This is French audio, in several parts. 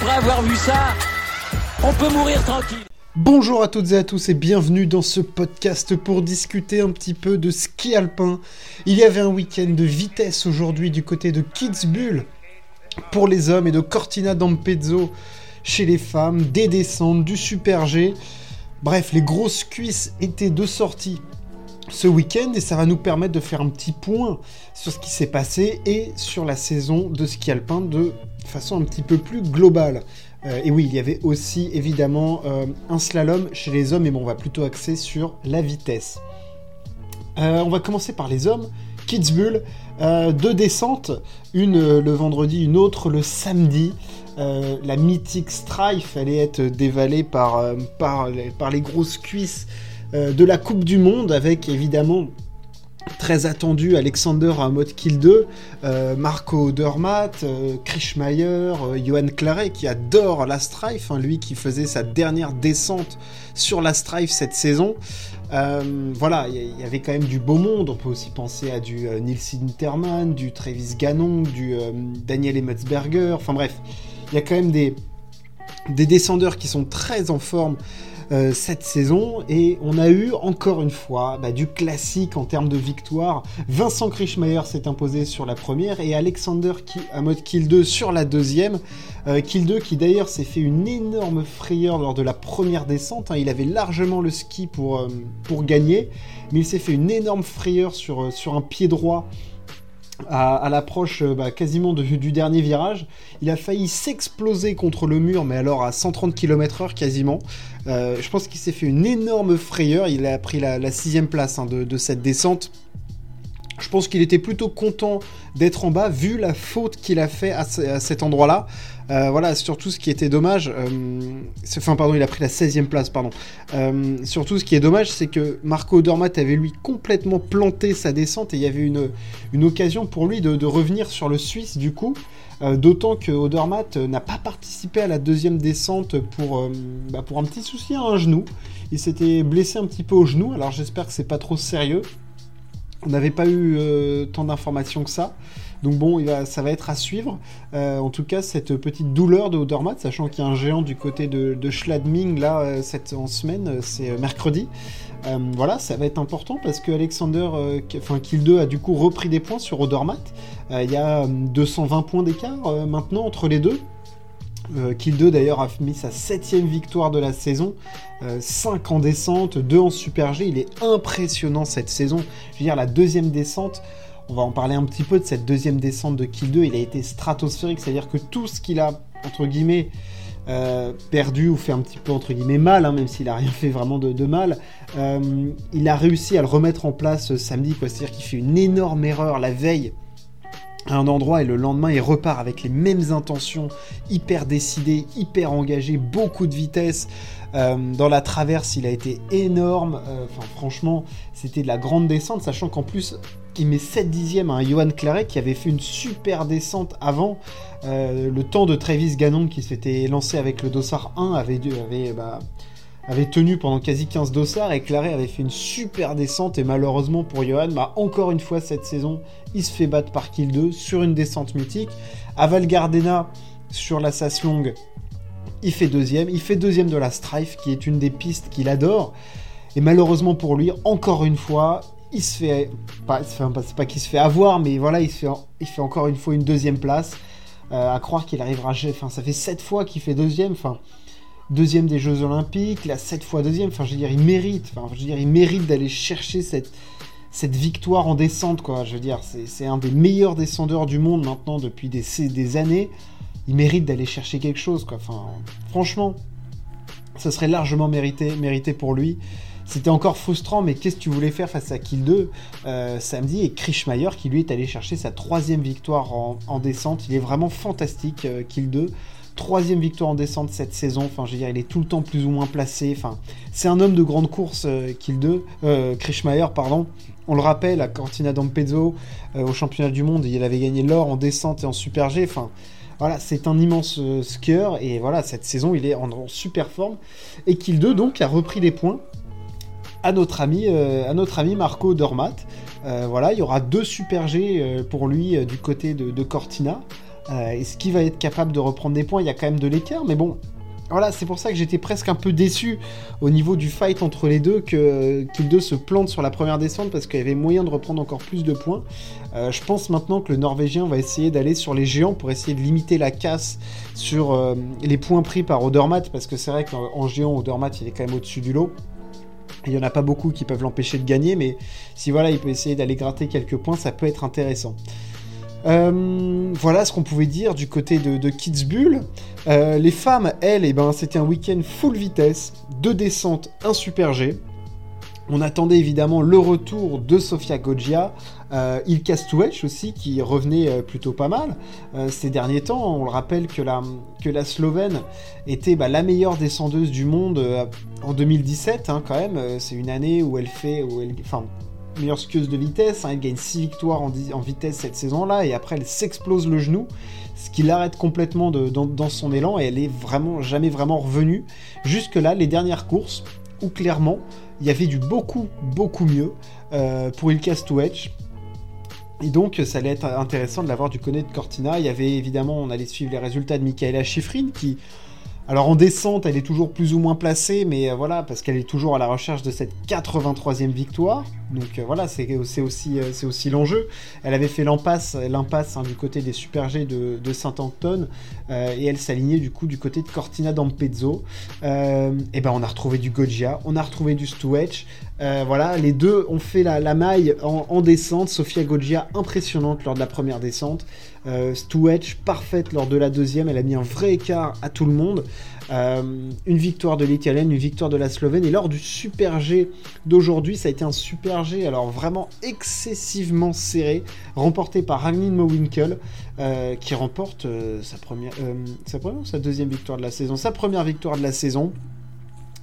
après avoir vu ça, on peut mourir tranquille. Bonjour à toutes et à tous et bienvenue dans ce podcast pour discuter un petit peu de ski alpin. Il y avait un week-end de vitesse aujourd'hui du côté de Kitzbühel pour les hommes et de Cortina d'Ampezzo chez les femmes, des descentes, du super G. Bref, les grosses cuisses étaient de sortie ce week-end et ça va nous permettre de faire un petit point sur ce qui s'est passé et sur la saison de ski alpin de façon un petit peu plus globale. Euh, et oui, il y avait aussi évidemment euh, un slalom chez les hommes, mais bon, on va plutôt axer sur la vitesse. Euh, on va commencer par les hommes. Kitzbühel, deux descentes, une le vendredi, une autre le samedi. la mythique Strife allait être dévalée par, par, par les grosses cuisses de la Coupe du Monde, avec évidemment très attendu Alexander à mode kill 2, euh, Marco Dermatt, euh, euh, Johan Claret qui adore la Strife, hein, lui qui faisait sa dernière descente sur la Strife cette saison. voilà, il y, avait quand même du beau monde. On peut aussi penser à du Nils Interman, du Travis Gannon, du Daniel Emmetsberger. Enfin bref, il y a quand même des, des descendeurs qui sont très en forme euh, cette saison. Et on a eu encore une fois bah, du classique en termes de victoire. Vincent Krischmeier s'est imposé sur la première et Alexander qui, à mode kill 2 sur la deuxième. Euh, kill 2 qui d'ailleurs s'est fait une énorme frayeur lors de la première descente. Hein. Il avait largement le ski pour, euh, pour gagner, mais il s'est fait une énorme frayeur sur, sur un pied droit à, l'approche euh, bah, quasiment du dernier virage. Il a failli s'exploser contre le mur, mais alors à 130 km/h quasiment. Euh, je pense qu'il s'est fait une énorme frayeur. Il a pris la, sixième place hein, de, cette descente. Je pense qu'il était plutôt content d'être en bas, vu la faute qu'il a fait à, cet endroit-là. Euh, voilà, surtout ce qui était dommage, euh, enfin pardon, il a pris la 16e place, pardon. Euh, surtout ce qui est dommage, c'est que Marco Dormat avait lui complètement planté sa descente et il y avait une, occasion pour lui de, revenir sur le Suisse du coup. D'autant que Odermatt n'a pas participé à la deuxième descente pour, bah, pour un petit souci à un genou. Il s'était blessé un petit peu au genou, alors j'espère que c'est pas trop sérieux. On n'avait pas eu tant d'informations que ça. Donc bon, ça va être à suivre. Euh, en tout cas, cette petite douleur de Odermatt, sachant qu'il y a un géant du côté de, Schladming, là, euh, cette, en semaine, euh, c'est mercredi. voilà, ça va être important parce que Alexander, enfin Kill 2 a du coup repris des points sur Odermatt. Il y a 220 points d'écart maintenant entre les deux. Kill 2 d'ailleurs a mis sa septième victoire de la saison, 5 en descente, 2 en super G, il est impressionnant cette saison. Je veux dire, la deuxième descente, on va en parler un petit peu de cette deuxième descente de Kill 2. Il a été stratosphérique, c'est-à-dire que tout ce qu'il a, entre guillemets, euh, perdu ou fait un petit peu entre guillemets mal, hein, même s'il a rien fait vraiment de, mal, euh, il a réussi à le remettre en place euh, samedi, c'est-à-dire qu'il fait une énorme erreur la veille un endroit et le lendemain il repart avec les mêmes intentions, hyper décidé, hyper engagé, beaucoup de vitesse. dans la traverse, il a été énorme. Enfin, franchement, c'était de la grande descente, sachant qu'en plus, il met 7 dixièmes à un Johan Claret qui avait fait une super descente avant. Euh, le temps de Travis Gannon qui s'était lancé avec le Dossard 1 avait, avait, bah, avait tenu pendant quasi 15 dossards et Claret avait fait une super descente et malheureusement pour Johan, bah, encore une fois cette saison, il se fait battre par Kill 2 sur une descente mythique. À Val Gardena, sur la Sasse longue, il fait deuxième. Il fait deuxième de la Strife qui est une des pistes qu'il adore. Et malheureusement pour lui, encore une fois, il se fait, pas, c'est pas qu'il se fait avoir, mais voilà, il, se fait, il fait encore une fois une deuxième place. Euh, à croire qu'il arrivera, enfin, ça fait sept fois qu'il fait deuxième, enfin, deuxième des Jeux Olympiques, là, sept fois deuxième, enfin, je veux dire, il mérite, enfin, je veux dire, il mérite d'aller chercher cette, cette victoire en descente, quoi. Je veux dire, c'est un des meilleurs descendeurs du monde maintenant depuis des, des années. Il mérite d'aller chercher quelque chose, quoi. Enfin, franchement, ça serait largement mérité, mérité pour lui. C'était encore frustrant, mais qu'est-ce que tu voulais faire face à Kill 2 euh, samedi Et Krishmayer qui lui est allé chercher sa troisième victoire en, descente. Il est vraiment fantastique, euh, Kill 2 troisième victoire en descente cette saison. Enfin, je veux dire, il est tout le temps plus ou moins placé. Enfin, c'est un homme de grande course, euh, Kill 2, euh, pardon. On le rappelle, à Cortina d'Ampezzo, au championnat du monde, il avait gagné l'or en descente et en super G. Enfin, voilà, c'est un immense skieur. Et voilà, cette saison, il est en, super forme. Et Kill 2, donc, a repris des points à notre ami, euh, à notre ami Marco Dormat. Euh, voilà, il y aura deux super G euh, pour lui du côté de, Cortina. Est-ce qu'il va être capable de reprendre des points? Il y a quand même de l'écart, mais bon, voilà, c'est pour ça que j'étais presque un peu déçu au niveau du fight entre les deux, que deux se plantent sur la première descente parce qu'il y avait moyen de reprendre encore plus de points. Euh, je pense maintenant que le Norvégien va essayer d'aller sur les géants pour essayer de limiter la casse sur euh, les points pris par Odermatt, parce que c'est vrai qu'en géant, Odermatt il est quand même au-dessus du lot. Il n'y en a pas beaucoup qui peuvent l'empêcher de gagner, mais si voilà, il peut essayer d'aller gratter quelques points, ça peut être intéressant. Euh, voilà ce qu'on pouvait dire du côté de, de Kitzbühel. Euh, les femmes, elles, eh ben, c'était un week-end full vitesse, deux descentes, un super G. On attendait évidemment le retour de Sofia Goggia, euh, Ilka Stuech aussi, qui revenait euh, plutôt pas mal ces derniers temps. On le rappelle que la, que la Slovène était bah, la meilleure descendeuse du monde en 2017, hein, quand même. C'est une année où elle fait, où elle, meilleure skieuse de vitesse. Hein, elle gagne 6 victoires en, vitesse cette saison-là et après elle s'explose le genou, ce qui l'arrête complètement dans, son élan et elle est vraiment jamais vraiment revenue. Jusque-là, les dernières courses où clairement il y avait du beaucoup beaucoup mieux euh, pour Ilka Stuech. Et donc, ça allait être intéressant de l'avoir du côté de Cortina. Il y avait évidemment, on allait suivre les résultats de Michaela Schifrin qui alors en descente, elle est toujours plus ou moins placée, mais euh, voilà, parce qu'elle est toujours à la recherche de cette 83e victoire. Donc euh, voilà, c'est aussi, euh, l'enjeu. Elle avait fait l'impasse hein, du côté des Super G de, Saint-Anton, et elle s'alignait du coup du côté de Cortina d'Ampezzo. et ben on a retrouvé du Goggia, on a retrouvé du Stuech. voilà, les deux ont fait la, maille en, en, descente. Sofia Goggia impressionnante lors de la première descente. Euh, parfaite lors de la deuxième, elle a mis un vrai écart à tout le monde. Euh, une victoire de l'Italienne, une victoire de la Slovène. Et lors du Super G d'aujourd'hui, ça a été un Super G, alors vraiment excessivement serré, remporté par Ragnhild Mowinkel, euh, qui remporte euh, sa, sa deuxième victoire de la saison? Sa première victoire de la saison.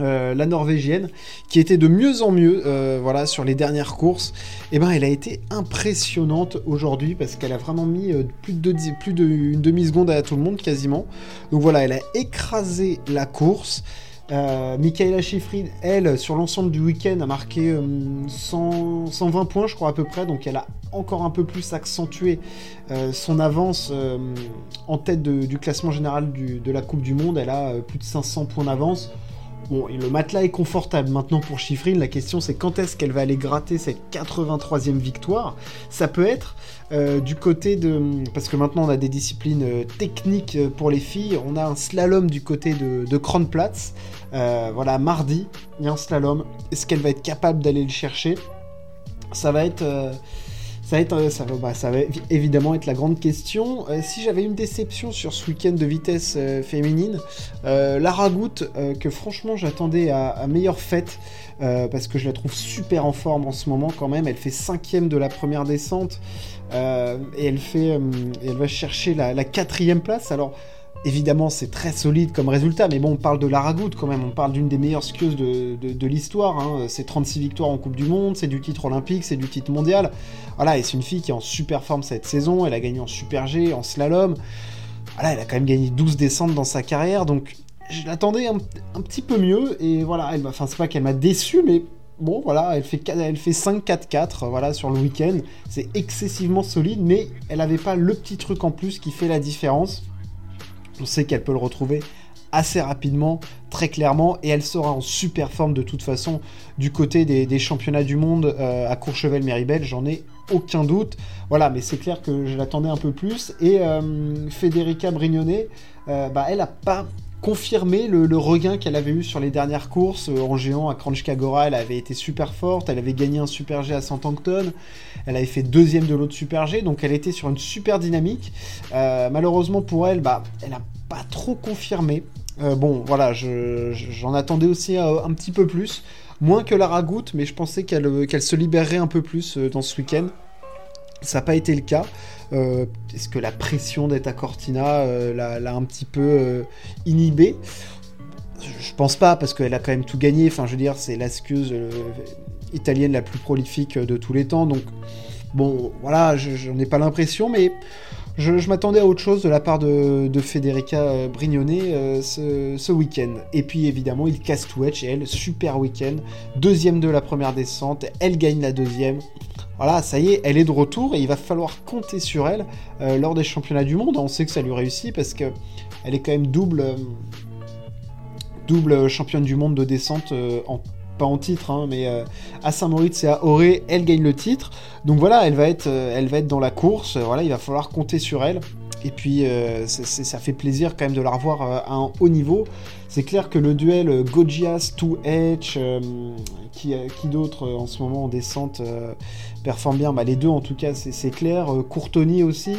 Euh, la norvégienne, qui était de mieux en mieux euh, voilà, sur les dernières courses, eh ben, elle a été impressionnante aujourd'hui parce qu'elle a vraiment mis euh, plus de demi-seconde à tout le monde quasiment. Donc voilà, elle a écrasé la course. Michaela Schifrin, elle, sur l'ensemble du week-end, a marqué 120 points, je crois, à peu près. Donc, elle a encore un peu plus accentué son avance en tête du classement général de la Coupe du Monde. Elle a plus de 500 points d'avance. Le matelas est confortable maintenant pour Chiffrine. La question, c'est quand est-ce qu'elle va aller gratter cette 83e victoire? Ça peut être euh, du côté de. Parce que maintenant, on a des disciplines euh, techniques euh, pour les filles. On a un slalom du côté de, de Kronplatz. voilà, mardi, il y a un slalom. Est-ce qu'elle va être capable d'aller le chercher? Ça va être ça va, euh, bah, évidemment être la grande question. Euh, si j'avais une déception sur ce week-end de vitesse euh, féminine, Lara Goutte, que franchement j'attendais à, meilleure fête, parce que je la trouve super en forme en ce moment quand même. Elle fait cinquième de la première descente, et elle, fait, elle va chercher la, la quatrième place. Alors Évidemment, c'est très solide comme résultat, mais bon, on parle de Lara quand même, on parle d'une des meilleures skieuses de, l'histoire. Hein. C'est 36 victoires en Coupe du Monde, c'est du titre olympique, c'est du titre mondial. Voilà, et c'est une fille qui est en super forme cette saison, elle a gagné en Super G, en slalom. Voilà, elle a quand même gagné 12 descentes dans sa carrière, donc je l'attendais un, petit peu mieux, et voilà, elle enfin, c'est pas qu'elle m'a déçu, mais bon, voilà, elle fait, elle fait 5-4-4 voilà, sur le week-end. C'est excessivement solide, mais elle n'avait pas le petit truc en plus qui fait la différence. On sait qu'elle peut le retrouver assez rapidement, très clairement, et elle sera en super forme de toute façon du côté des, championnats du monde euh, à Courchevel-Méribel, j'en ai aucun doute. Voilà, mais c'est clair que je l'attendais un peu plus. Et euh, Federica Brignone, euh, bah, elle n'a pas confirmé le, regain qu'elle avait eu sur les dernières courses. En géant à Kranjska elle avait été super forte, elle avait gagné un Super G à Saint-Ancton, elle avait fait deuxième de l'autre Super G, donc elle était sur une super dynamique. malheureusement pour elle, bah, elle a pas trop confirmé. Euh, bon, voilà, j'en attendais aussi euh, un, petit peu plus. Moins que la ragoute, mais je pensais qu'elle euh, se libérerait un peu plus dans ce week-end. Ça n'a pas été le cas. Est-ce que la pression d'être à Cortina l'a un petit peu inhibée Je pense pas, parce qu'elle a quand même tout gagné. Enfin, je veux dire, c'est la skieuse italienne la plus prolifique de tous les temps. Donc, bon, voilà, j'en ai pas l'impression, mais je, m'attendais à autre chose de la part de, Federica euh, Brignone euh, ce, week-end. Et puis évidemment, il casse tout et elle, super week-end. Deuxième de la première descente, elle gagne la deuxième. Voilà, ça y est, elle est de retour et il va falloir compter sur elle lors des championnats du monde. On sait que ça lui réussit parce que elle est quand même double, double championne du monde de descente en pas en titre, hein, mais à Saint-Moritz et à Auré, elle gagne le titre. Donc voilà, elle va être, elle va être dans la course. Voilà, il va falloir compter sur elle. Et puis, euh, ça fait plaisir quand même de la revoir euh, à un haut niveau. C'est clair que le duel euh, Gojias to Edge, qui, qui d'autre en ce moment en descente performe bien bah, Les deux en tout cas, c'est clair. Courtoni aussi,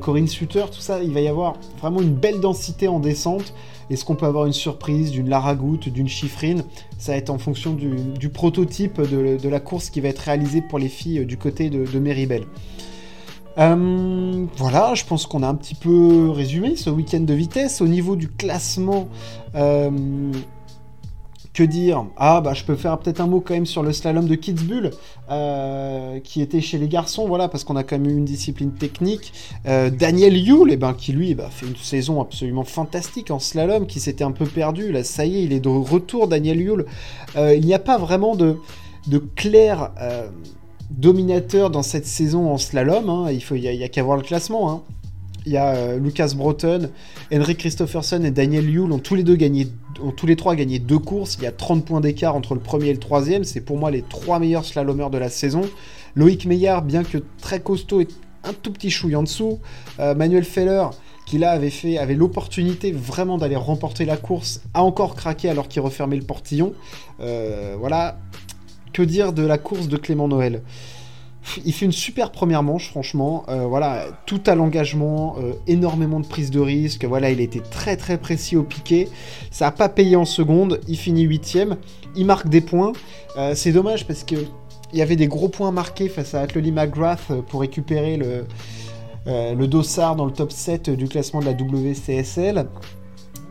Corinne Suter, tout ça, il va y avoir vraiment une belle densité en descente. Est-ce qu'on peut avoir une surprise d'une Lara Goutte, d'une Chiffrine Ça va être en fonction du, prototype de, la course qui va être réalisée pour les filles du côté de, de Meribel. Euh, voilà, je pense qu'on a un petit peu résumé ce week-end de vitesse. Au niveau du classement, euh, que dire? Ah, bah je peux faire peut-être un mot quand même sur le slalom de Kitzbühel, euh, qui était chez les garçons, voilà, parce qu'on a quand même eu une discipline technique. Daniel Yule, eh ben, qui lui bah, fait une saison absolument fantastique en slalom, qui s'était un peu perdu. Là, ça y est, il est de retour, Daniel Yule. il n'y a pas vraiment de, de clair dominateur dans cette saison en slalom. Hein. Il n'y a, a qu'à voir le classement. Hein. Il y a euh, Lucas Broughton, Henrik Christopherson et Daniel Yule ont tous les deux gagné, ont tous les trois gagné deux courses. Il y a 30 points d'écart entre le premier et le troisième. C'est pour moi les trois meilleurs slalomers de la saison. Loïc Meillard, bien que très costaud, est un tout petit chouille en dessous. Euh, Manuel Feller, qui là avait fait, avait l'opportunité vraiment d'aller remporter la course, a encore craqué alors qu'il refermait le portillon. Euh, voilà, que dire de la course de Clément Noël il fait une super première manche, franchement. Euh, voilà, tout à l'engagement, euh, énormément de prise de risque. Voilà, il était très très précis au piqué. Ça n'a pas payé en seconde. Il finit huitième. Il marque des points. Euh, c'est dommage parce que il y avait des gros points marqués face à Atloli McGrath pour récupérer le, le dossard dans le top 7 du classement de la WCSL.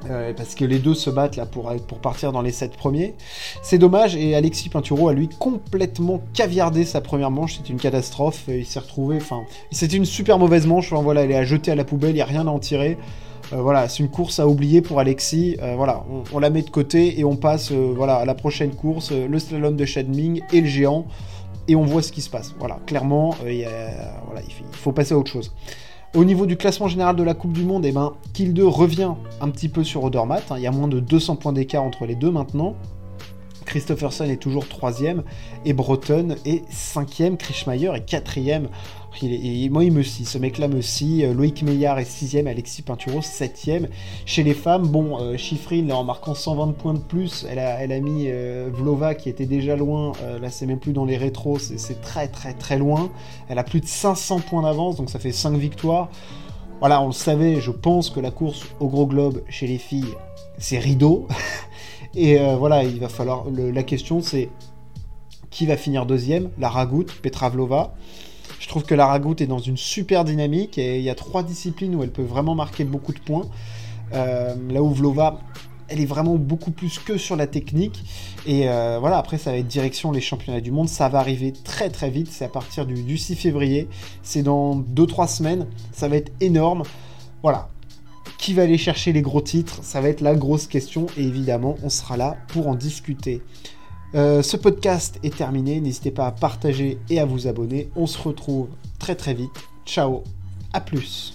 Euh, parce que les deux se battent là pour, pour partir dans les 7 premiers. C'est dommage et Alexis Pinturo a lui complètement caviardé sa première manche, c'est une catastrophe. Il s'est retrouvé, enfin, c'était une super mauvaise manche. voilà, elle est à jeter à la poubelle, il n'y a rien à en tirer. Euh, voilà, c'est une course à oublier pour Alexis. Euh, voilà, on, la met de côté et on passe voilà, à la prochaine course, le slalom de Shadming et le géant. Et on voit ce qui se passe. Voilà, clairement, il, voilà, il faut passer à autre chose. Au niveau du classement général de la Coupe du Monde, eh ben, Kill 2 revient un petit peu sur Odermatt. Hein. Il y a moins de 200 points d'écart entre les deux maintenant. Christopherson est toujours troisième et Breton est cinquième. Krischmeier est quatrième. Il moi, il me scie. Ce mec-là me scie. Euh, Loïc Meillard est 6ème, Alexis Pinturo 7ème. Chez les femmes, bon, euh, Chiffrine, en marquant 120 points de plus, elle a, mis euh, Vlova qui était déjà loin. là, c'est même plus dans les rétros, c'est très très très loin. Elle a plus de 500 points d'avance, donc ça fait 5 victoires. Voilà, on le savait, je pense que la course au gros globe chez les filles, c'est rideau. Et voilà, il va falloir. la question, c'est qui va finir deuxième? La Ragout, Petra Vlova. Je trouve que la Ragout est dans une super dynamique et il y a trois disciplines où elle peut vraiment marquer beaucoup de points. Euh, là où Vlova, elle est vraiment beaucoup plus que sur la technique. Et euh, voilà, après, ça va être direction les championnats du monde. Ça va arriver très très vite. C'est à partir du, 6 février. C'est dans 2-3 semaines. Ça va être énorme. Voilà. Qui va aller chercher les gros titres? Ça va être la grosse question. Et évidemment, on sera là pour en discuter. Euh, ce podcast est terminé, n'hésitez pas à partager et à vous abonner. On se retrouve très très vite. Ciao, à plus.